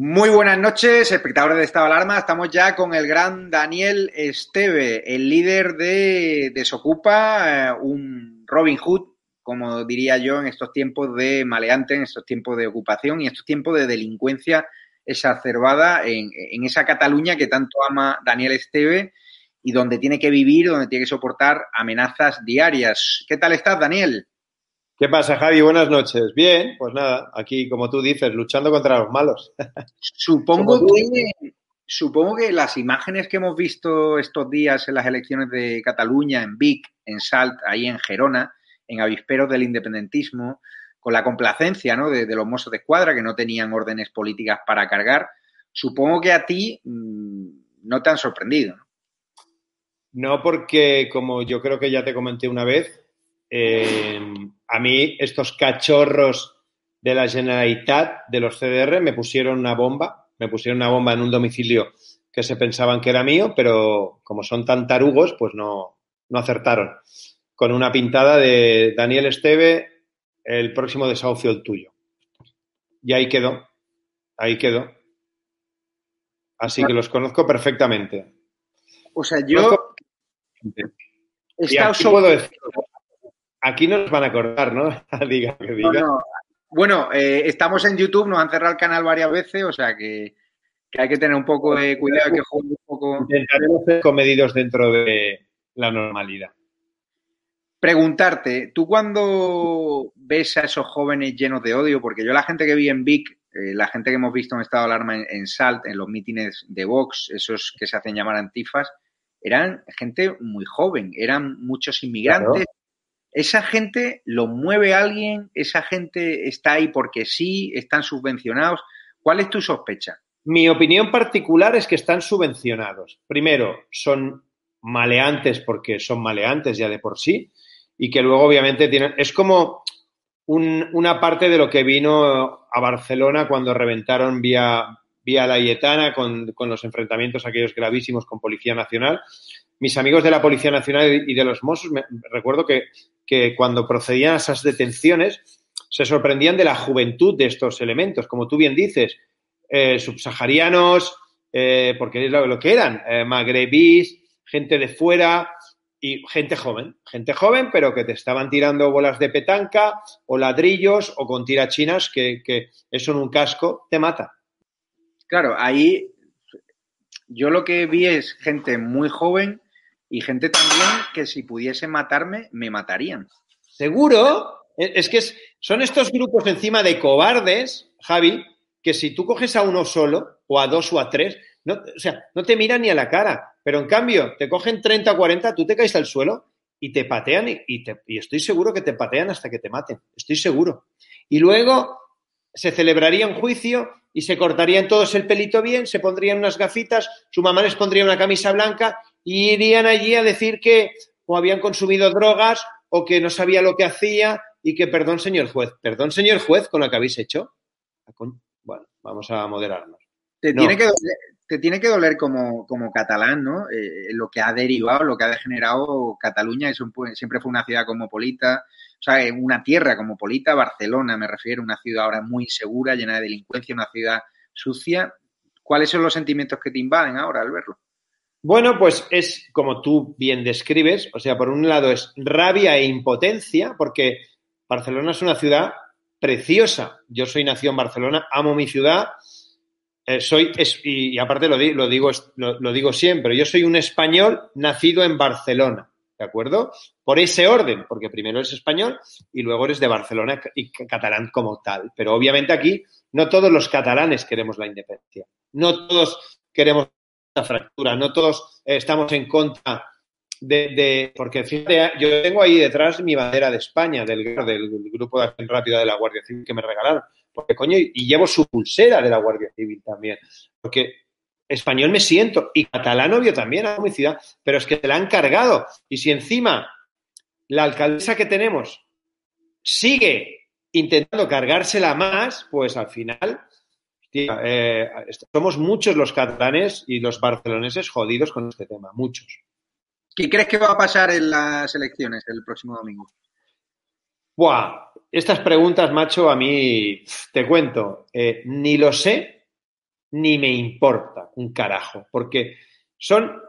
Muy buenas noches, espectadores de Estado Alarma. Estamos ya con el gran Daniel Esteve, el líder de Desocupa, eh, un Robin Hood, como diría yo, en estos tiempos de maleante, en estos tiempos de ocupación y en estos tiempos de delincuencia exacerbada en, en esa Cataluña que tanto ama Daniel Esteve y donde tiene que vivir, donde tiene que soportar amenazas diarias. ¿Qué tal estás, Daniel? ¿Qué pasa, Javi? Buenas noches. Bien, pues nada, aquí, como tú dices, luchando contra los malos. Supongo que, supongo que las imágenes que hemos visto estos días en las elecciones de Cataluña, en Vic, en Salt, ahí en Gerona, en avisperos del independentismo, con la complacencia ¿no? de, de los mozos de escuadra que no tenían órdenes políticas para cargar, supongo que a ti mmm, no te han sorprendido. ¿no? no, porque como yo creo que ya te comenté una vez, eh, a mí estos cachorros de la Generalitat, de los CDR, me pusieron una bomba, me pusieron una bomba en un domicilio que se pensaban que era mío, pero como son tan tarugos, pues no, no acertaron. Con una pintada de Daniel Esteve, el próximo desahucio el tuyo. Y ahí quedó, ahí quedó. Así que los conozco perfectamente. O sea, yo... He estado aquí, puedo decir, aquí nos van a acordar, ¿no? diga que diga. No, no. Bueno, eh, estamos en YouTube, nos han cerrado el canal varias veces, o sea que, que hay que tener un poco de cuidado, que juegue un poco. Intentaremos ser comedidos dentro de la normalidad. Preguntarte, tú cuando ves a esos jóvenes llenos de odio, porque yo la gente que vi en Vic, eh, la gente que hemos visto en estado de alarma en, en Salt, en los mítines de Vox, esos que se hacen llamar antifas, eran gente muy joven, eran muchos inmigrantes. Claro. Esa gente lo mueve alguien, esa gente está ahí porque sí, están subvencionados. ¿Cuál es tu sospecha? Mi opinión particular es que están subvencionados. Primero, son maleantes porque son maleantes ya de por sí y que luego obviamente tienen... Es como un, una parte de lo que vino a Barcelona cuando reventaron vía, vía La Yetana con, con, los enfrentamientos aquellos gravísimos con Policía Nacional. Mis amigos de la Policía Nacional y de los Mossos, me, recuerdo que, que cuando procedían a esas detenciones se sorprendían de la juventud de estos elementos, como tú bien dices, eh, subsaharianos, eh, porque es lo, lo, que eran, eh, magrebís, gente de fuera y gente joven, gente joven, pero que te estaban tirando bolas de petanca o ladrillos o con tirachinas que, que eso en un casco te mata. Claro, ahí yo lo que vi es gente muy joven y gente también que si pudiese matarme, me matarían. ¿Seguro? Es que son estos grupos encima de cobardes, Javi, que si tú coges a uno solo, o a dos o a tres, no, o sea, no te miran ni a la cara. Pero en cambio, te cogen 30 o 40, tú te caes al suelo y te patean y, te, y estoy seguro que te patean hasta que te maten. Estoy seguro. Y luego se celebraría un juicio y se cortarían todos el pelito bien, se pondrían unas gafitas, su mamá les pondría una camisa blanca y irían allí a decir que o habían consumido drogas o que no sabía lo que hacía y que perdón, señor juez, perdón, señor juez, con lo que habéis hecho. Bueno, vamos a moderarnos. Te, no. tiene, que doler, te tiene que doler como, como catalán, ¿no? Eh, lo que ha derivado, lo que ha degenerado Cataluña, eso siempre fue una ciudad cosmopolita, o sea, una tierra cosmopolita, Barcelona me refiero, una ciudad ahora muy insegura, llena de delincuencia, una ciudad sucia. ¿Cuáles son los sentimientos que te invaden ahora al verlo? Bueno, pues es como tú bien describes, o sea, por un lado es rabia e impotencia, porque Barcelona es una ciudad preciosa. Yo soy nacido en Barcelona, amo mi ciudad, eh, soy, es, y, aparte lo, lo, digo, lo, digo siempre, yo soy un español nacido en Barcelona, ¿de acuerdo? Por ese orden, porque primero eres español y luego eres de Barcelona y catalán como tal. Pero obviamente aquí no todos los catalanes queremos la independencia, no todos queremos la fractura, no todos eh, estamos en contra de, porque fíjate, yo tengo ahí detrás mi bandera de España, del, del, grupo de acción rápida de la Guardia Civil que me regalaron. Porque, coño, y llevo su pulsera de la Guardia Civil también. Porque español me siento y catalán yo también a mi ciudad, pero es que se la han cargado. Y si encima la alcaldesa que tenemos sigue intentando cargársela más, pues al final eh, somos muchos los catalanes y los barceloneses jodidos con este tema, muchos. ¿Qué crees que va a pasar en las elecciones el próximo domingo? Buah, estas preguntas, macho, a mí te cuento, eh, ni lo sé ni me importa un carajo, porque son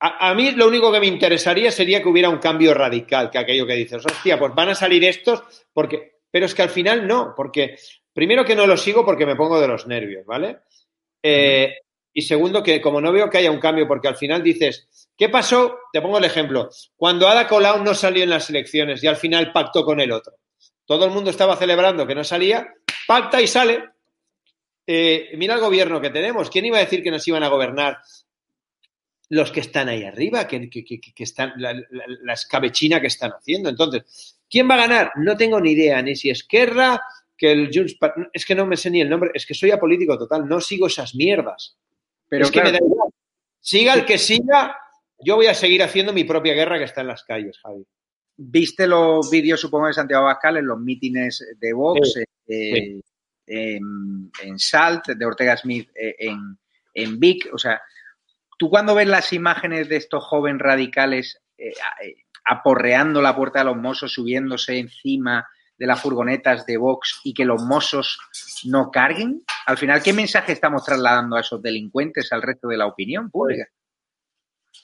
a, mí lo único que me interesaría sería que hubiera un cambio radical, que aquello que dices, hostia, pues van a salir estos, porque, pero es que al final no, porque primero que no lo sigo porque me pongo de los nervios, ¿vale? Eh, y segundo que como no veo que haya un cambio, porque al final dices, ¿Qué pasó? Te pongo el ejemplo. Cuando Ada Colau no salió en las elecciones y al final pactó con el otro. Todo el mundo estaba celebrando que no salía, pacta y sale. Eh, mira el gobierno que tenemos. ¿Quién iba a decir que nos iban a gobernar los que están ahí arriba, que, están, la, escabechina que están haciendo? Entonces, ¿quién va a ganar? No tengo ni idea, ni si Esquerra, que el Junts, es que no me sé ni el nombre, es que soy apolítico total, no sigo esas mierdas. Pero es que me da igual. Siga el que siga, yo voy a seguir haciendo mi propia guerra que está en las calles, Javi. ¿Viste los vídeos, supongo, de Santiago Abascal en los mítines de Vox, eh, En, Salt, de Ortega Smith eh, en, en Vic? O sea, tú cuando ves las imágenes de estos jóvenes radicales eh, aporreando la puerta de los mozos, subiéndose encima de las furgonetas de Vox y que los mozos no carguen, al final, ¿qué mensaje estamos trasladando a esos delincuentes, al resto de la opinión pública?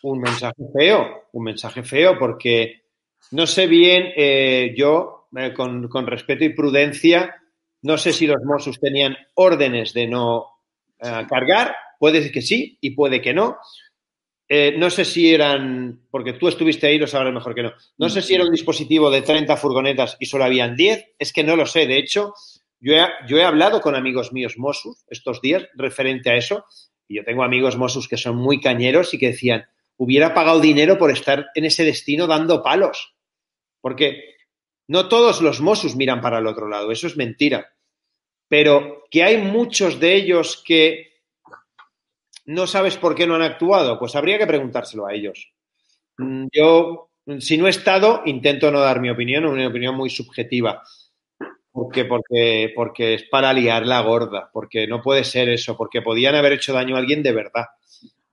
un mensaje feo, un mensaje feo, porque no sé bien, eh, yo, eh, con, respeto y prudencia, no sé si los Mossos tenían órdenes de no eh, cargar, puede que sí y puede que no. no sé si eran, porque tú estuviste ahí, lo sabrás mejor que no. No sé si era un dispositivo de 30 furgonetas y solo habían 10, es que no lo sé. De hecho, yo he, yo he hablado con amigos míos Mossos estos días referente a eso, y yo tengo amigos Mossos que son muy cañeros y que decían, hubiera pagado dinero por estar en ese destino dando palos. Porque no todos los Mossos miran para el otro lado, eso es mentira. Pero que hay muchos de ellos que no sabes por qué no han actuado, pues habría que preguntárselo a ellos. Mm, yo, si no he estado, intento no dar mi opinión, una opinión muy subjetiva. Porque, porque, porque es para liar la gorda, porque no puede ser eso, porque podían haber hecho daño a alguien de verdad.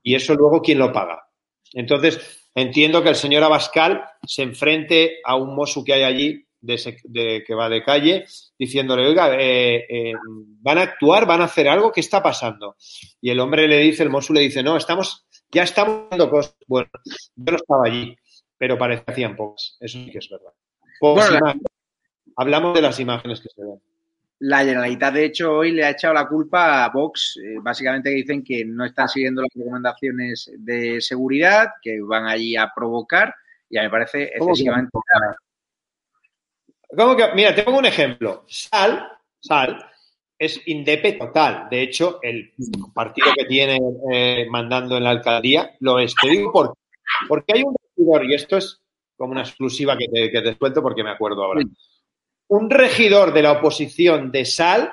Y eso luego, ¿quién lo paga? Entonces, entiendo que el señor Abascal se enfrente a un mosu que hay allí de, que va de calle diciéndole, oiga, eh, eh, ¿van a actuar? ¿Van a hacer algo? ¿Qué está pasando? Y el hombre le dice, el mosu le dice, no, estamos, ya estamos haciendo cosas. Bueno, yo no estaba allí, pero hacían pocas. Eso sí que es verdad. Hablamos de las imágenes que se ven. La Generalitat, de hecho, hoy le ha echado la culpa a Vox, eh, básicamente dicen que no están siguiendo las recomendaciones de seguridad, que van allí a provocar, y a mí me parece excesivamente ¿Cómo que? Mira, te pongo un ejemplo. Sal, Sal, es indepe total. De hecho, el partido que tiene eh, mandando en la alcaldía lo es. Te digo por, porque hay un regidor, y esto es como una exclusiva que te, que te cuento porque me acuerdo ahora un regidor de la oposición de Sal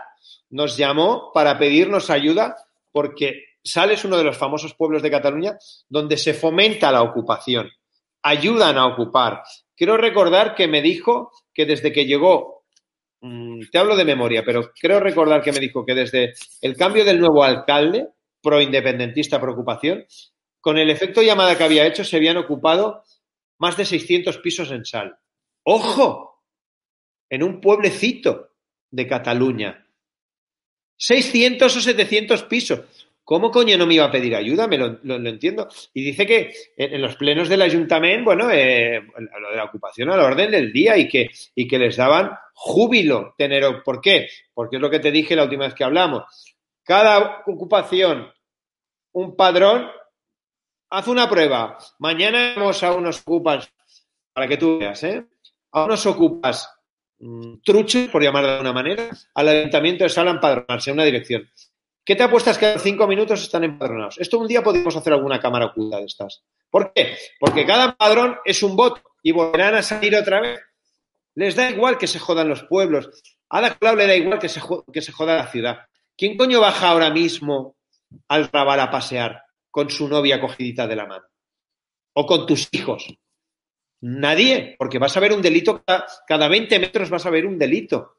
nos llamó para pedirnos ayuda porque Sal es uno de los famosos pueblos de Cataluña donde se fomenta la ocupación, ayudan a ocupar. Quiero recordar que me dijo que desde que llegó, mm, te hablo de memoria, pero creo recordar que me dijo que desde el cambio del nuevo alcalde, pro-independentista, preocupación, con el efecto llamada que había hecho, se habían ocupado más de 600 pisos en Sal. ¡Ojo! En un pueblecito de Cataluña. 600 o 700 pisos. ¿Cómo coño no me iba a pedir ayuda? Me lo, entiendo. Y dice que en, los plenos del ayuntamiento, bueno, eh, lo de la ocupación a la orden del día y que, y que les daban júbilo tener. ¿Por qué? Porque es lo que te dije la última vez que hablamos. Cada ocupación, un padrón, haz una prueba. Mañana vamos a unos ocupas, para que tú veas, ¿eh? A unos ocupas truchos, por llamarlo de alguna manera, al ayuntamiento de Sala empadronarse a una dirección. ¿Qué te apuestas que en cinco minutos están empadronados? Esto un día podemos hacer alguna cámara oculta de estas. ¿Por qué? Porque cada padrón es un voto y volverán a salir otra vez. Les da igual que se jodan los pueblos. A la Colau le da igual que se, que se joda la ciudad. ¿Quién coño baja ahora mismo al Raval a pasear con su novia cogidita de la mano? ¿O con tus hijos? Nadie, porque vas a ver un delito cada, cada 20 metros vas a ver un delito.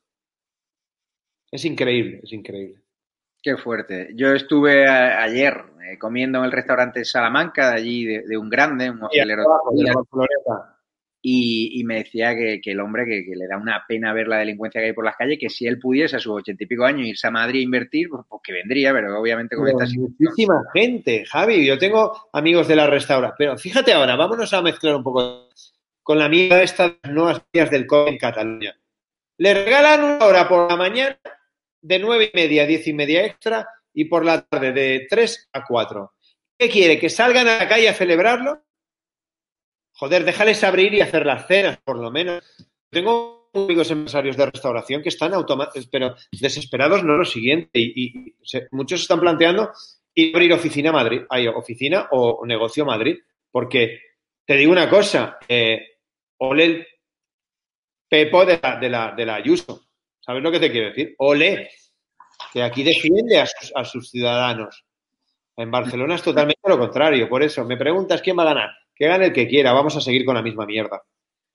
Es increíble, es increíble. Qué fuerte. Yo estuve ayer eh, comiendo en el restaurante Salamanca, de allí, de, un grande, un hotelero. Y, y, me decía que, el hombre que, le da una pena ver la delincuencia que hay por las calles, que si él pudiese a sus ochenta y pico años irse a Madrid a invertir, pues, pues que vendría, pero obviamente con esta Muchísima gente, Javi. Yo tengo amigos de la restauración. Pero fíjate ahora, vámonos a mezclar un poco con la mierda de estas nuevas vías del COVID en Cataluña. Le regalan una hora por la mañana de nueve y media a diez y media extra y por la tarde de tres a cuatro. ¿Qué quiere? ¿Que salgan a la calle a celebrarlo? Joder, déjales abrir y hacer las cenas, por lo menos. Tengo amigos empresarios de restauración que están pero desesperados, no lo siguiente. Y, muchos están planteando ir a abrir oficina Madrid, hay oficina o negocio Madrid, porque te digo una cosa, eh, ole el pepo de la, de, la, de la Ayuso. ¿Sabes lo que te quiero decir? Ole, que aquí defiende a sus, ciudadanos. En Barcelona es totalmente lo contrario. Por eso, me preguntas quién va a ganar. Que gane el que quiera. Vamos a seguir con la misma mierda.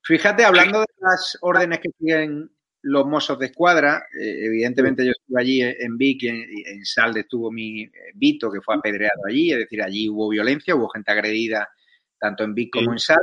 Fíjate, hablando de las órdenes que siguen los mozos de escuadra, eh, evidentemente yo estuve allí en Vic y en, Salde estuvo mi eh, Vito, que fue apedreado allí, es decir, allí hubo violencia, hubo gente agredida tanto en Vic como en Salde.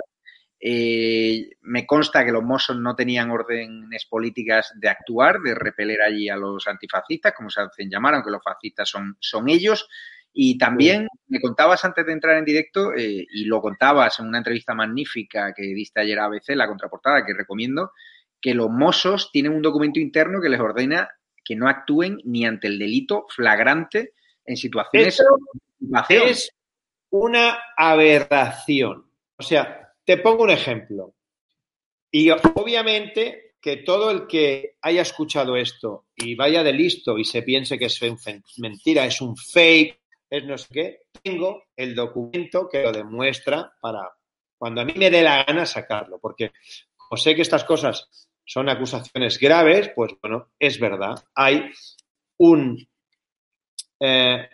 Eh, me consta que los Mossos no tenían órdenes políticas de actuar, de repeler allí a los antifascistas, como se hacen llamar, aunque los fascistas son, son ellos. Y también me contabas antes de entrar en directo, eh, y lo contabas en una entrevista magnífica que diste ayer a ABC, la contraportada, que recomiendo, que los Mossos tienen un documento interno que les ordena que no actúen ni ante el delito flagrante en situaciones de Es una aberración. O sea, te pongo un ejemplo. Y obviamente que todo el que haya escuchado esto y vaya de listo y se piense que es mentira, es un fake, es no sé qué, tengo el documento que lo demuestra para cuando a mí me dé la gana sacarlo, porque como sé que estas cosas son acusaciones graves, pues bueno, es verdad, hay un, eh,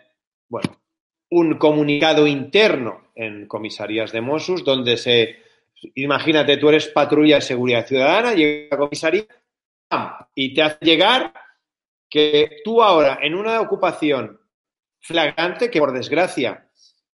bueno, un comunicado interno en comisarías de Mossos donde se Imagínate, tú eres patrulla de seguridad ciudadana, llega a la comisaría y te hace llegar que tú ahora en una ocupación flagrante, que por desgracia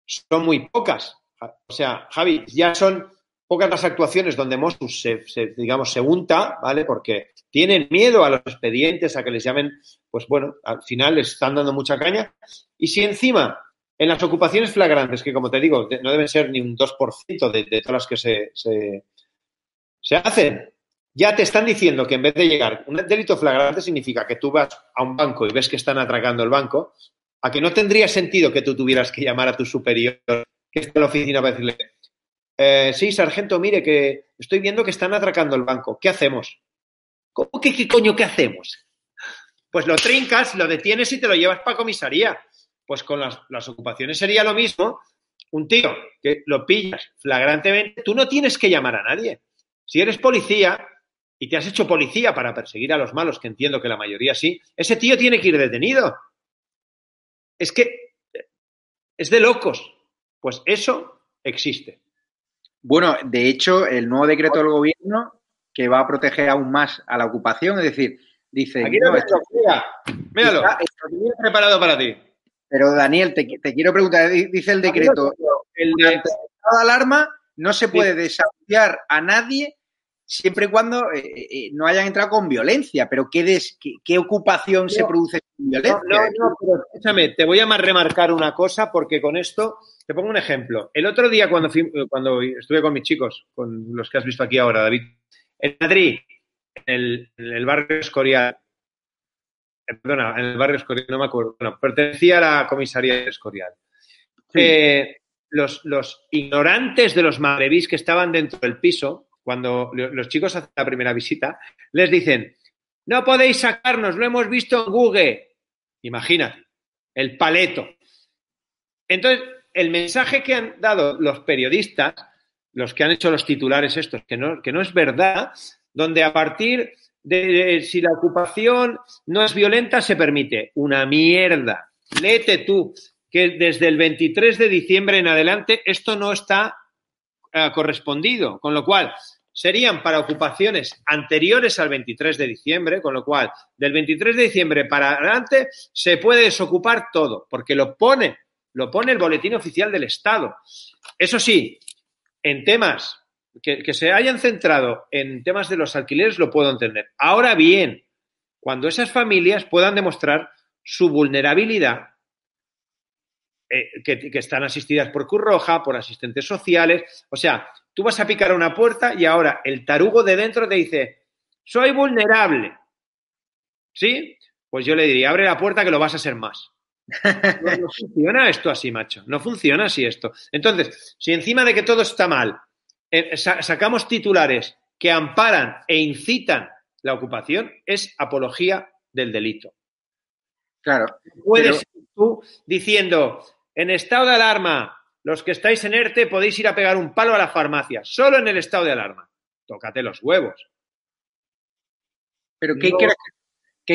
son muy pocas, o sea, Javi, ya son pocas las actuaciones donde Mossus se, digamos, se unta, ¿vale? Porque tienen miedo a los expedientes, a que les llamen, pues bueno, al final les están dando mucha caña. Y si encima en las ocupaciones flagrantes, que como te digo, no deben ser ni un 2% de, de, todas las que se, se, hacen, ya te están diciendo que en vez de llegar, un delito flagrante significa que tú vas a un banco y ves que están atracando el banco, a que no tendría sentido que tú tuvieras que llamar a tu superior que está en la oficina para decirle, eh, sí, sargento, mire que estoy viendo que están atracando el banco, ¿qué hacemos? ¿Cómo que qué coño qué hacemos? Pues lo trincas, lo detienes y te lo llevas para comisaría. Pues con las, ocupaciones sería lo mismo. Un tío que lo pillas flagrantemente, tú no tienes que llamar a nadie. Si eres policía y te has hecho policía para perseguir a los malos, que entiendo que la mayoría sí, ese tío tiene que ir detenido. Es que es de locos. Pues eso existe. Bueno, de hecho, el nuevo decreto del gobierno que va a proteger aún más a la ocupación, es decir, dice... Aquí no, Míralo, preparado para ti. Pero Daniel, te, quiero preguntar, dice el decreto, el de alarma no se puede desafiar a nadie siempre y cuando eh, eh, no hayan entrado con violencia. Pero ¿qué, qué, ocupación se produce con violencia? No, no, pero escúchame, te voy a remarcar una cosa porque con esto te pongo un ejemplo. El otro día cuando, cuando estuve con mis chicos, con los que has visto aquí ahora, David, en Madrid, en el barrio Escorial, perdona, en el barrio Escorial, no me acuerdo, bueno, pertenecía a la comisaría de Escorial. Eh, los, ignorantes de los magrevís que estaban dentro del piso, cuando los chicos hacen la primera visita, les dicen, no podéis sacarnos, lo hemos visto en Google. Imagínate, el paleto. Entonces, el mensaje que han dado los periodistas, los que han hecho los titulares estos, que no, que no es verdad, donde a partir de si la ocupación no es violenta, se permite. Una mierda. Léete tú que desde el 23 de diciembre en adelante esto no está eh, correspondido, con lo cual serían para ocupaciones anteriores al 23 de diciembre, con lo cual del 23 de diciembre para adelante se puede desocupar todo, porque lo pone, lo pone el boletín oficial del Estado. Eso sí, en temas que, se hayan centrado en temas de los alquileres lo puedo entender. Ahora bien, cuando esas familias puedan demostrar su vulnerabilidad, eh, que, que, están asistidas por Cruz Roja, por asistentes sociales, o sea, tú vas a picar una puerta y ahora el tarugo de dentro te dice, soy vulnerable. ¿Sí? Pues yo le diría, abre la puerta que lo vas a ser más. No, funciona esto así, macho. No funciona así esto. Entonces, si encima de que todo está mal, sacamos titulares que amparan e incitan la ocupación, es apología del delito. Claro. Puedes tú diciendo, en estado de alarma, los que estáis en ERTE podéis ir a pegar un palo a la farmacia, solo en el estado de alarma. Tócate los huevos. Pero ¿qué,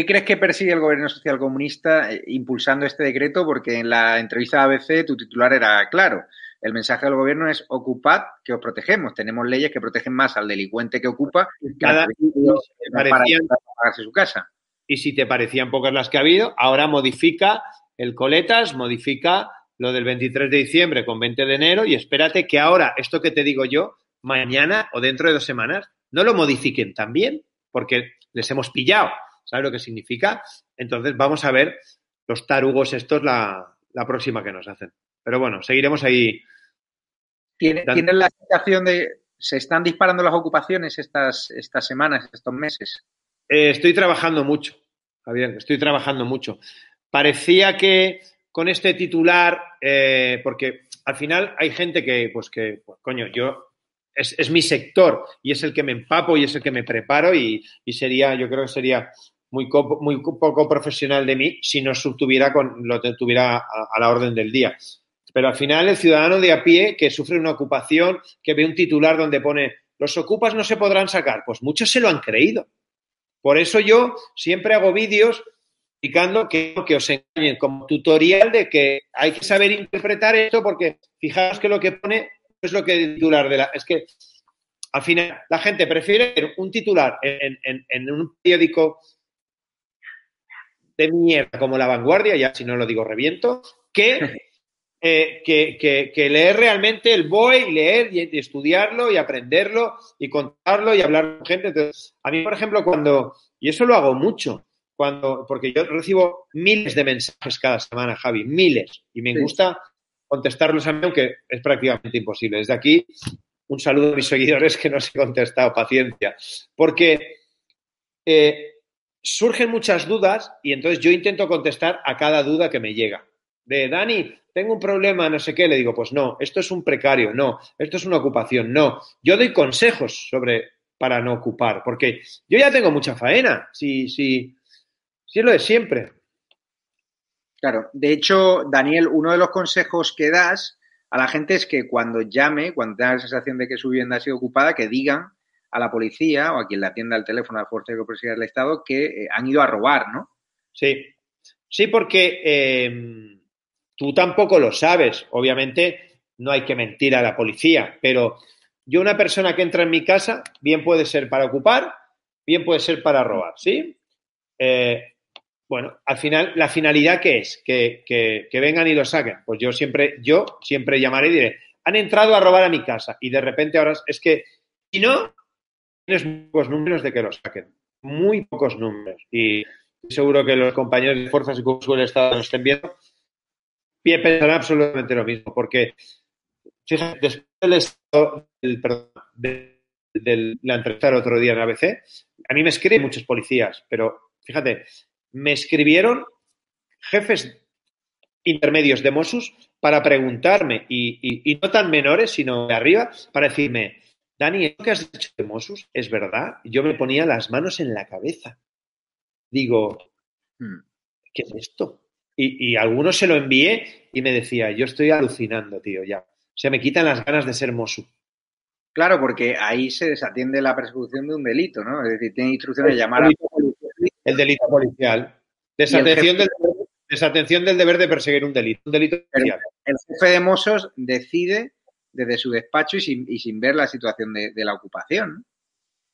crees, que persigue el gobierno social comunista eh, impulsando este decreto? Porque en la entrevista de ABC tu titular era claro. El mensaje del gobierno es ocupad que os protegemos. Tenemos leyes que protegen más al delincuente que ocupa que al para pagarse su casa. Y si te parecían pocas las que ha habido, ahora modifica el coletas, modifica lo del 23 de diciembre con 20 de enero y espérate que ahora, esto que te digo yo, mañana o dentro de dos semanas, no lo modifiquen también, porque les hemos pillado. ¿Sabes lo que significa? Entonces vamos a ver los tarugos estos la, próxima que nos hacen. Pero bueno, seguiremos ahí. ¿Tienes la sensación de se están disparando las ocupaciones estas, estas semanas, estos meses? Eh, estoy trabajando mucho, Javier, estoy trabajando mucho. Parecía que con este titular, eh, porque al final hay gente que, pues que, pues, coño, yo es, mi sector y es el que me empapo y es el que me preparo y, sería, yo creo que sería muy, muy poco profesional de mí si no subtuviera con lo que tuviera a, la orden del día. Pero al final el ciudadano de a pie que sufre una ocupación, que ve un titular donde pone los ocupas no se podrán sacar, pues muchos se lo han creído. Por eso yo siempre hago vídeos explicando que, que os engañen como tutorial de que hay que saber interpretar esto porque fijaos que lo que pone es lo que el titular de la... Es que al final la gente prefiere un titular en, un periódico de mierda como La Vanguardia, ya si no lo digo reviento, que, eh, que, leer realmente el BOE leer y, estudiarlo y aprenderlo y contarlo y hablar con gente. Entonces, a mí, por ejemplo, cuando, y eso lo hago mucho, cuando, porque yo recibo miles de mensajes cada semana, Javi, miles, y me gusta contestarlos a mí, aunque es prácticamente imposible. Desde aquí, un saludo a mis seguidores que no os he contestado, paciencia, porque eh, surgen muchas dudas y entonces yo intento contestar a cada duda que me llega. De Dani, tengo un problema, no sé qué, le digo, pues no, esto es un precario, no, esto es una ocupación, no. Yo doy consejos sobre para no ocupar, porque yo ya tengo mucha faena. Si, si, Sí, es lo de siempre. Claro, de hecho, Daniel, uno de los consejos que das a la gente es que cuando llame, cuando tenga la sensación de que su vivienda ha sido ocupada, que digan a la policía o a quien le atienda el teléfono a la Fuerza de Cooperación del Estado que eh, han ido a robar, ¿no? Sí, sí, porque em, tú tampoco lo sabes. Obviamente no hay que mentir a la policía, pero yo una persona que entra en mi casa, bien puede ser para ocupar, bien puede ser para robar, ¿sí? Eh, bueno, al final, ¿la finalidad qué es? Que, vengan y lo saquen. Pues yo siempre, yo siempre llamaré y diré, han entrado a robar a mi casa y de repente ahora es que, si no, tienes pocos números de que lo saquen. Muy pocos números. Y seguro que los compañeros de Fuerzas y Cuerpos del Estado nos estén viendo, pensarán absolutamente lo mismo, porque fíjate, después del estado, de, la entrevista el otro día en ABC, a mí me escriben muchos policías, pero fíjate, me escribieron jefes intermedios de Mossus para preguntarme, y, no tan menores, sino de arriba, para decirme, Dani, ¿lo que has dicho de Mossus es verdad? Yo me ponía las manos en la cabeza. Digo, hmm. ¿qué es esto? Y, y algunos se lo envié y me decía, yo estoy alucinando, tío, ya. O sea, me quitan las ganas de ser Mosu. Claro, porque ahí se desatiende la persecución de un delito, ¿no? Es decir, tiene instrucciones de llamar a... El delito policial. Desatención, del, desatención del deber de perseguir un delito. Un delito policial. El, jefe de Mossos decide desde su despacho y sin, y sin ver la situación de, de la ocupación.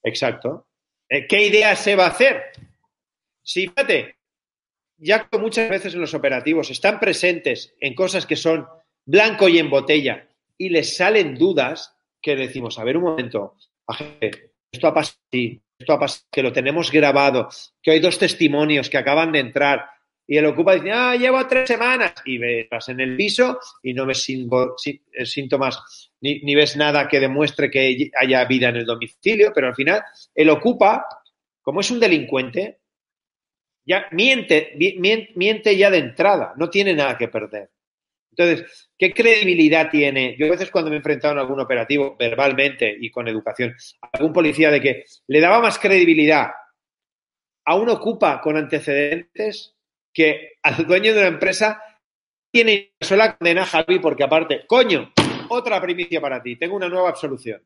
Exacto. Eh, ¿Qué idea se va a hacer? Sí, fíjate, ya que muchas veces en los operativos están presentes en cosas que son blanco y en botella y les salen dudas, que decimos, a ver un momento, esto ha pasado esto ha pasado, que lo tenemos grabado, que hay dos testimonios que acaban de entrar y el ocupa dice, ah, llevo tres semanas y ves en el piso y no ves síntomas ni, ni, ves nada que demuestre que haya vida en el domicilio, pero al final el ocupa, como es un delincuente, ya miente, miente, ya de entrada, no tiene nada que perder. Entonces, ¿qué credibilidad tiene? Yo a veces cuando me he enfrentado en algún operativo, verbalmente y con educación, algún policía de que le daba más credibilidad a un ocupa con antecedentes que al dueño de una empresa tiene una sola condena, Javi, porque aparte, coño, otra primicia para ti, tengo una nueva absolución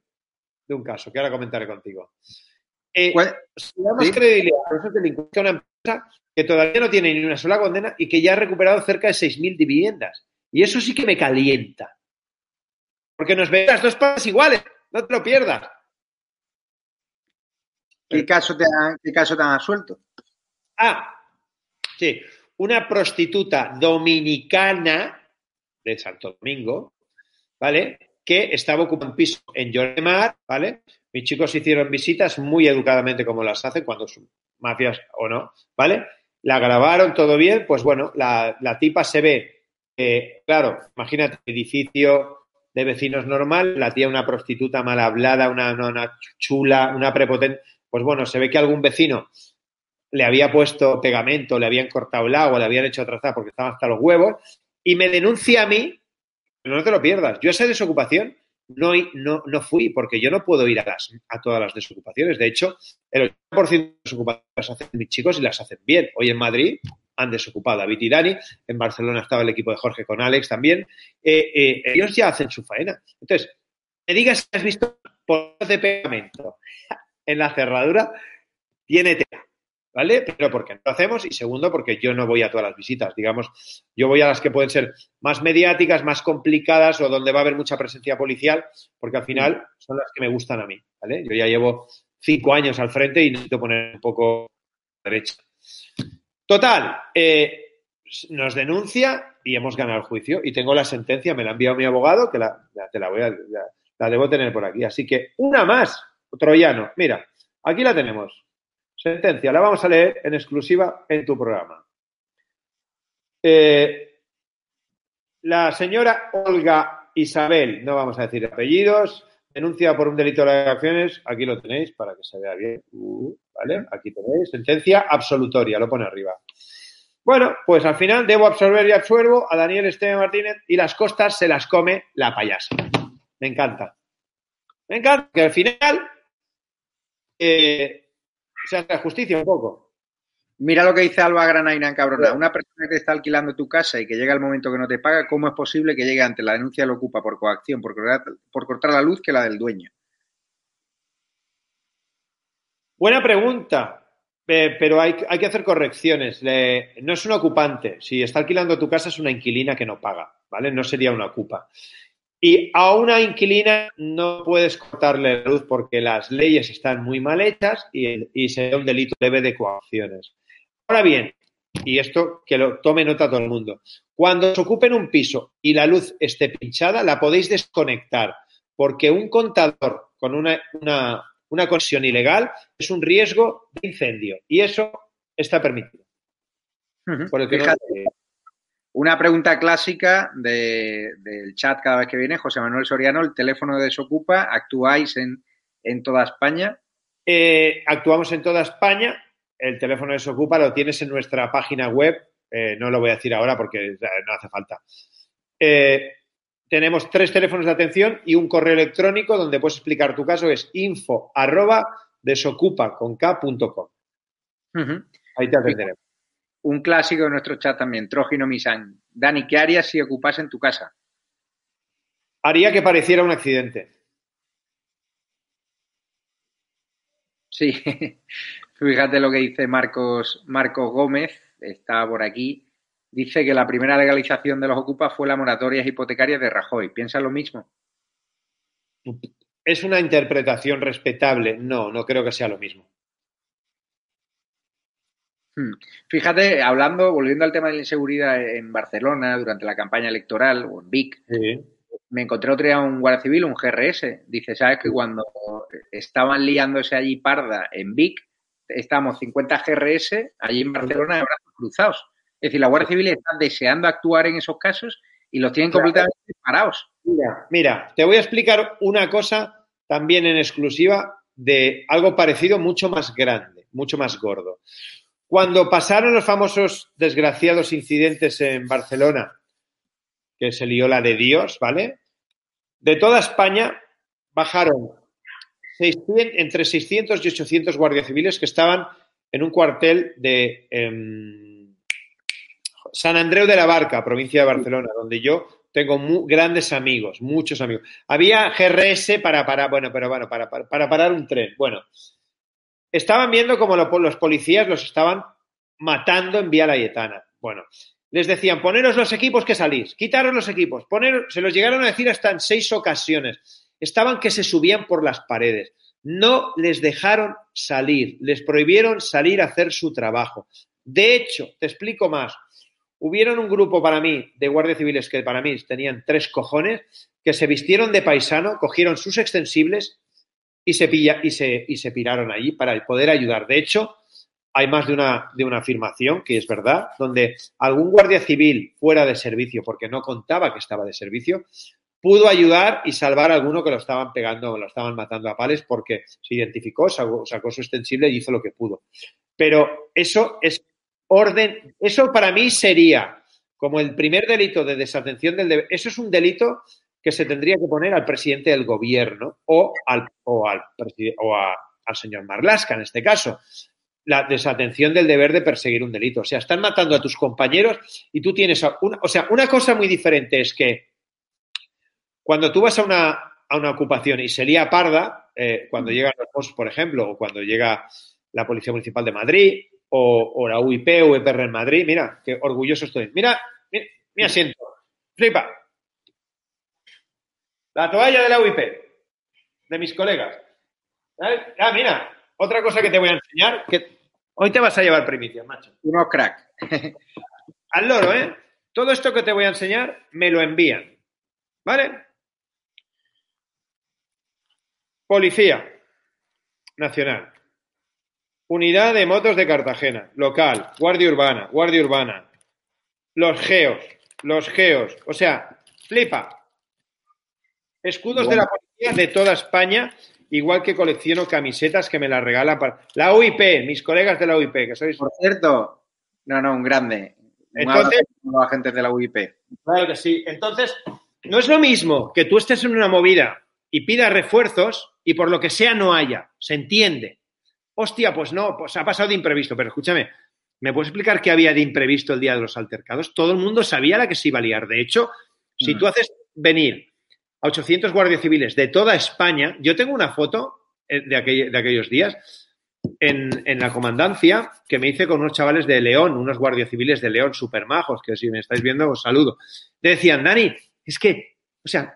de un caso que ahora comentaré contigo. Eh, le da más ¿Sí? credibilidad a esos delincuentes a una empresa que todavía no tiene ni una sola condena y que ya ha recuperado cerca de 6.000 viviendas. Y eso sí que me calienta. Porque nos ven las dos partes iguales. No te lo pierdas. ¿Qué caso te han, qué caso te han suelto? Ah, sí. Una prostituta dominicana de Santo Domingo, ¿vale? Que estaba ocupando un piso en Lloremar, ¿vale? Mis chicos hicieron visitas muy educadamente como las hacen cuando son mafias o no, ¿vale? La grabaron todo bien, pues bueno, la, tipa se ve eh, claro, imagínate, edificio de vecinos normal, la tía una prostituta mal hablada, una, una, chula, una prepotente. Pues bueno, se ve que algún vecino le había puesto pegamento, le habían cortado el agua, le habían hecho trazar porque estaban hasta los huevos, y me denuncia a mí, no te lo pierdas, yo esa desocupación no, no, no fui, porque yo no puedo ir a, las, a todas las desocupaciones. De hecho, el 80% de desocupaciones las hacen mis chicos y las hacen bien. Hoy en Madrid han desocupado a y Dani, en Barcelona estaba el equipo de Jorge con Alex también, eh, eh, ellos ya hacen su faena. Entonces, me digas si has visto por de pegamento en la cerradura, tiene tela, ¿vale? Pero porque no lo hacemos y segundo, porque yo no voy a todas las visitas, digamos, yo voy a las que pueden ser más mediáticas, más complicadas o donde va a haber mucha presencia policial, porque al final son las que me gustan a mí, ¿vale? Yo ya llevo cinco años al frente y necesito poner un poco derecha. Total, eh, nos denuncia y hemos ganado el juicio. Y tengo la sentencia, me la ha enviado mi abogado, que la, la te la voy a, la, la, debo tener por aquí. Así que una más, Troyano. Mira, aquí la tenemos. Sentencia, la vamos a leer en exclusiva en tu programa. Eh, la señora Olga Isabel, no vamos a decir apellidos, denuncia por un delito de acciones, aquí lo tenéis para que se vea bien. Uh, ¿Vale? Aquí tenéis, sentencia absolutoria, lo pone arriba. Bueno, pues al final debo absorber y absuelvo a Daniel Esteban Martínez y las costas se las come la payasa. Me encanta. Me encanta que al final eh, se hace justicia un poco. Mira lo que dice Alba Granaina en Cabrona. Una persona que te está alquilando tu casa y que llega el momento que no te paga, ¿cómo es posible que llegue ante la denuncia lo ocupa por coacción, por cortar, por cortar la luz que la del dueño? Buena pregunta, eh, pero hay, hay, que hacer correcciones. Le, no es un ocupante. Si está alquilando tu casa es una inquilina que no paga, ¿vale? No sería una ocupa. Y a una inquilina no puedes cortarle la luz porque las leyes están muy mal hechas y, y sería un delito leve de coacciones. Ahora bien, y esto que lo tome nota todo el mundo, cuando os ocupen un piso y la luz esté pinchada, la podéis desconectar porque un contador con una, una una conexión ilegal es un riesgo de incendio y eso está permitido. Uh -huh. Por el que Fíjate, no... Una pregunta clásica de, del chat cada vez que viene, José Manuel Soriano, ¿el teléfono de Desocupa actuáis en, en toda España? Eh, actuamos en toda España, el teléfono de Desocupa lo tienes en nuestra página web, eh, no lo voy a decir ahora porque no hace falta. Eh, tenemos tres teléfonos de atención y un correo electrónico donde puedes explicar tu caso, es info arroba desocupa con k.com. Uh -huh. Ahí te atenderemos. Un clásico de nuestro chat también, Trojino Misan. Dani, ¿qué harías si ocupasen tu casa? Haría que pareciera un accidente. Sí, fíjate lo que dice Marcos, Marcos Gómez, está por aquí. Dice que la primera legalización de los ocupas fue la moratoria hipotecaria de Rajoy. ¿Piensa lo mismo? Es una interpretación respetable. No, no creo que sea lo mismo. Hmm. Fíjate, hablando, volviendo al tema de la inseguridad en Barcelona durante la campaña electoral o en Vic, sí. me encontré otro día un guardia civil, un GRS. Dice, ¿sabes que cuando estaban liándose allí parda en Vic, estamos 50 GRS allí en Barcelona de brazos cruzados? Es decir, la Guardia Civil está deseando actuar en esos casos y los tienen completamente parados. Mira, mira, te voy a explicar una cosa también en exclusiva de algo parecido mucho más grande, mucho más gordo. Cuando pasaron los famosos desgraciados incidentes en Barcelona, que se lió la de Dios, ¿vale? De toda España bajaron 600, entre 600 y 800 guardias civiles que estaban en un cuartel de eh, San Andreu de la Barca, provincia de Barcelona, donde yo tengo grandes amigos, muchos amigos. Había GRS para parar, bueno, pero bueno, para, para, para parar un tren. Bueno, estaban viendo como los policías los estaban matando en Vía Layetana. Bueno, les decían, poneros los equipos que salís, quitaros los equipos, se los llegaron a decir hasta en seis ocasiones. Estaban que se subían por las paredes. No les dejaron salir, les prohibieron salir a hacer su trabajo. De hecho, te explico más. Hubieron un grupo para mí de guardias civiles que para mí tenían tres cojones, que se vistieron de paisano, cogieron sus extensibles y se, pilla, y se, y se piraron allí para poder ayudar. De hecho, hay más de una, de una afirmación que es verdad, donde algún guardia civil fuera de servicio, porque no contaba que estaba de servicio, pudo ayudar y salvar a alguno que lo estaban pegando, lo estaban matando a pales porque se identificó, sacó, sacó su extensible y hizo lo que pudo. Pero eso es orden, eso para mí sería como el primer delito de desatención del deber. Eso es un delito que se tendría que poner al presidente del gobierno o al, o al, o a, al señor Marlasca en este caso. La desatención del deber de perseguir un delito. O sea, están matando a tus compañeros y tú tienes. Una, o sea, una cosa muy diferente es que cuando tú vas a una, a una ocupación y se lía parda, eh, cuando llegan los POS, por ejemplo, o cuando llega la Policía Municipal de Madrid, o, o la UIP o EPR en Madrid, mira, qué orgulloso estoy. Mira, mira mi asiento, flipa. La toalla de la UIP, de mis colegas. Ah, mira, otra cosa que te voy a enseñar, que hoy te vas a llevar primicia, macho. Uno crack. Al loro, ¿eh? Todo esto que te voy a enseñar me lo envían. ¿Vale? Policía Nacional. Unidad de motos de Cartagena, local, Guardia Urbana, Guardia Urbana. Los geos, los geos. O sea, flipa. Escudos de la policía de toda España, igual que colecciono camisetas que me las regalan para. La UIP, mis colegas de la UIP, que sois. Por cierto, no, no, un grande. Entonces, los agentes de la UIP. Claro que sí. Entonces, no es lo mismo que tú estés en una movida y pidas refuerzos y por lo que sea no haya. Se entiende. Hostia, pues no, pues ha pasado de imprevisto, pero escúchame, ¿me puedes explicar qué había de imprevisto el día de los altercados? Todo el mundo sabía la que se iba a liar. De hecho, si tú haces venir a 800 guardias civiles de toda España, yo tengo una foto eh, de, aquell, de aquellos días en, en, la comandancia que me hice con unos chavales de León, unos guardias civiles de León super majos, que si me estáis viendo os saludo. Te decían, Dani, es que, o sea,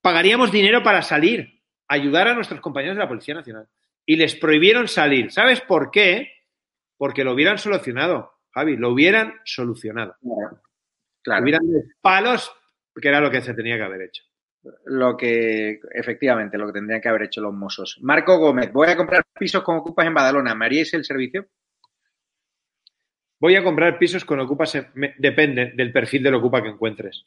pagaríamos dinero para salir, ayudar a nuestros compañeros de la Policía Nacional. Y les prohibieron salir. ¿Sabes por qué? Porque lo hubieran solucionado, Javi, lo hubieran solucionado. Claro. claro. Hubieran palos, que era lo que se tenía que haber hecho. Lo que, efectivamente, lo que tendrían que haber hecho los mozos. Marco Gómez, voy a comprar pisos con ocupas en Badalona. ¿Me haríais el servicio? Voy a comprar pisos con ocupas, en, depende del perfil del ocupa que encuentres.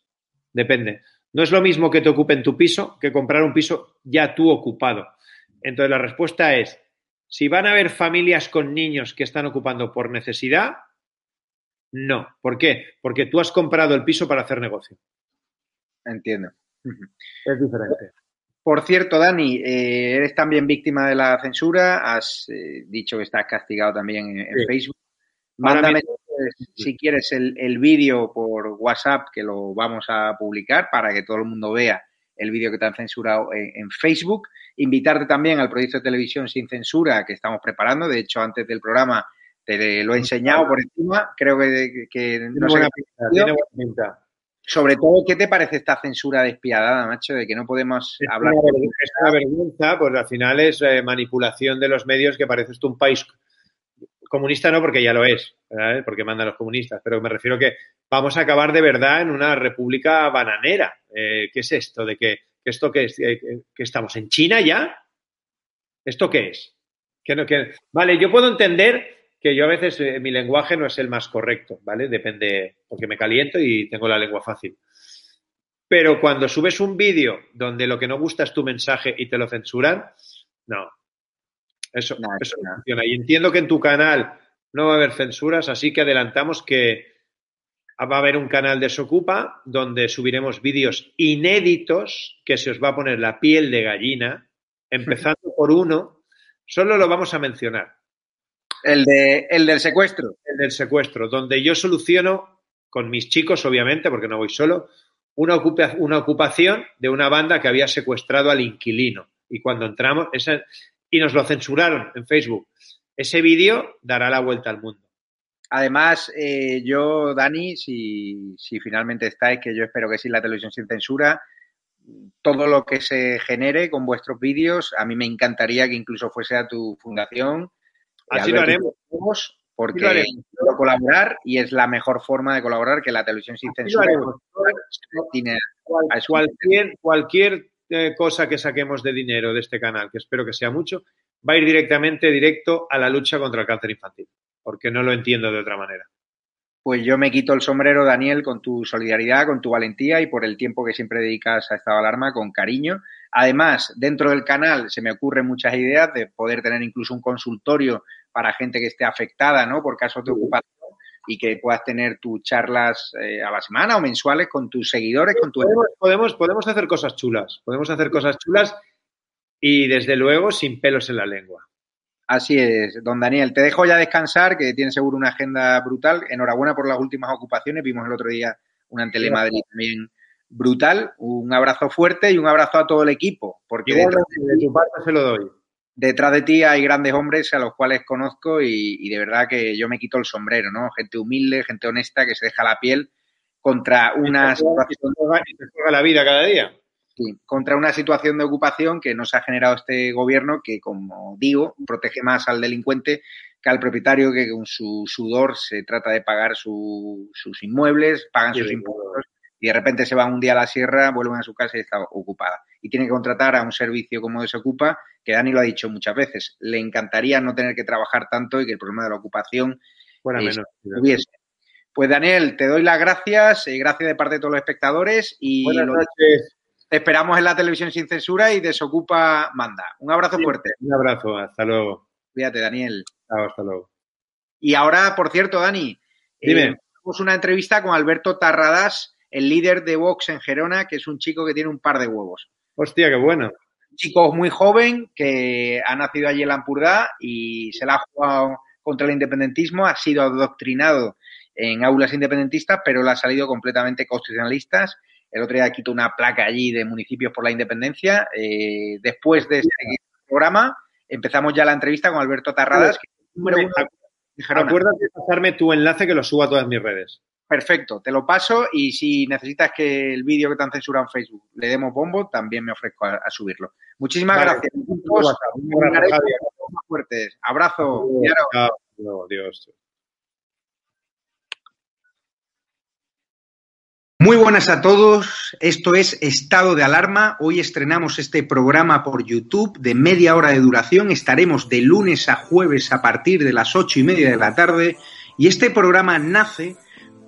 Depende. No es lo mismo que te ocupen tu piso que comprar un piso ya tú ocupado. Entonces la respuesta es, si van a haber familias con niños que están ocupando por necesidad, no. ¿Por qué? Porque tú has comprado el piso para hacer negocio. Entiendo. Es diferente. Por cierto, Dani, eh, eres también víctima de la censura. Has eh, dicho que estás castigado también en, en Sí. Facebook. Mándame, si quieres el, el vídeo por WhatsApp, que lo vamos a publicar para que todo el mundo vea el vídeo que te han censurado en, Facebook. Invitarte también al proyecto de televisión sin censura que estamos preparando. De hecho, antes del programa te lo he enseñado por encima. Creo que, que no sé tiene buena pinta. Sobre todo, ¿qué te parece esta censura despiadada, macho? De que no podemos hablar. es una vergüenza, pues al final es eh, manipulación de los medios que parece esto un país comunista, no porque ya lo es, porque mandan los comunistas, pero me refiero que vamos a acabar de verdad en una república bananera. Eh, ¿Qué es esto? ¿De que, esto qué es? Eh, ¿Que estamos en China ya? ¿Esto qué es? Que no, que... Vale, yo puedo entender que yo a veces eh, mi lenguaje no es el más correcto, ¿vale? Depende, porque me caliento y tengo la lengua fácil. Pero cuando subes un vídeo donde lo que no gusta es tu mensaje y te lo censuran, no. Eso no, funciona. Y entiendo que en tu canal no va a haber censuras, así que adelantamos que va a haber un canal de Socupa donde subiremos vídeos inéditos que se os va a poner la piel de gallina, empezando por uno, solo lo vamos a mencionar. El, de, el del secuestro. El del secuestro, donde yo soluciono con mis chicos, obviamente, porque no voy solo, una, una ocupación de una banda que había secuestrado al inquilino. Y cuando entramos, y nos lo censuraron en Facebook. Ese vídeo dará la vuelta al mundo. Además, eh, yo, Dani, si, si finalmente estáis, que yo espero que sí, la televisión sin censura, todo lo que se genere con vuestros vídeos, a mí me encantaría que incluso fuese a tu fundación Así lo haremos. Porque quiero colaborar y es la mejor forma de colaborar que la televisión sin censura. cualquier, cualquier eh, cosa que saquemos de dinero de este canal, que espero que sea mucho, va a ir directamente directo a la lucha contra el cáncer infantil, porque no lo entiendo de otra manera. Pues yo me quito el sombrero, Daniel, con tu solidaridad, con tu valentía y por el tiempo que siempre dedicas a estado de alarma, con cariño. Además, dentro del canal se me ocurren muchas ideas de poder tener incluso un consultorio para gente que esté afectada ¿no? por casos de ocupación y que puedas tener tus charlas eh, a la semana o mensuales con tus seguidores, con tu... Podemos, podemos, hacer cosas chulas, podemos hacer cosas chulas y desde luego sin pelos en la lengua. Así es, don Daniel. Te dejo ya descansar, que tienes seguro una agenda brutal. Enhorabuena por las últimas ocupaciones. Vimos el otro día una en Telemadrid también brutal. Un abrazo fuerte y un abrazo a todo el equipo. Porque de, tu parte se lo doy. Detrás de ti hay grandes hombres a los cuales conozco y, de verdad que yo me quito el sombrero, ¿no? Gente humilde, gente honesta que se deja la piel contra una situación. la vida cada día. Sí, contra una situación de ocupación que nos ha generado este gobierno que, como digo, protege más al delincuente que al propietario que con su sudor se trata de pagar sus inmuebles, pagan sus impuestos y de repente se van un día a la sierra, vuelven a su casa y está ocupada. Y tiene que contratar a un servicio como Desocupa, que Dani lo ha dicho muchas veces. Le encantaría no tener que trabajar tanto y que el problema de la ocupación fuera menos. Hubiese. Pues Daniel, te doy las gracias, y gracias de parte de todos los espectadores y te esperamos en la televisión sin censura y Desocupa manda. Un abrazo fuerte. Un abrazo, hasta luego. Cuídate, Daniel. hasta luego. Y ahora, por cierto, Dani, Dime. Eh, tenemos una entrevista con Alberto Tarradas, el líder de Vox en Gerona, que es un chico que tiene un par de huevos. Hostia, qué bueno. Un chico muy joven que ha nacido allí en Lampurdá y se la ha jugado contra el independentismo, ha sido adoctrinado en aulas independentistas, pero le ha salido completamente constitucionalistas. El otro día quitó una placa allí de municipios por la independencia. Eh, después de este programa, empezamos ya la entrevista con Alberto Tarradas, que es número uno Acuérdate de pasarme tu enlace que lo subo a todas mis redes. Perfecto, te lo paso y si necesitas que el vídeo que te han censurado en Facebook le demos bombo, también me ofrezco a, subirlo. Muchísimas gracias. fuertes. Abrazo. Adiós. Muy buenas a todos, esto es Estado de Alarma. Hoy estrenamos este programa por YouTube de media hora de duración. Estaremos de lunes a jueves a partir de las ocho y media de la tarde. Y este programa nace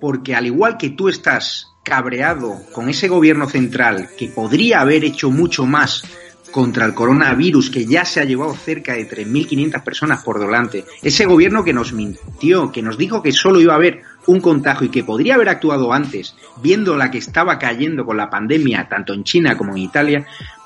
porque al igual que tú estás cabreado con ese gobierno central que podría haber hecho mucho más contra el coronavirus que ya se ha llevado cerca de 3.500 personas por delante, ese gobierno que nos mintió, que nos dijo que solo iba a haber un contagio y que podría haber actuado antes, viendo la que estaba cayendo con la pandemia tanto en China como en Italia,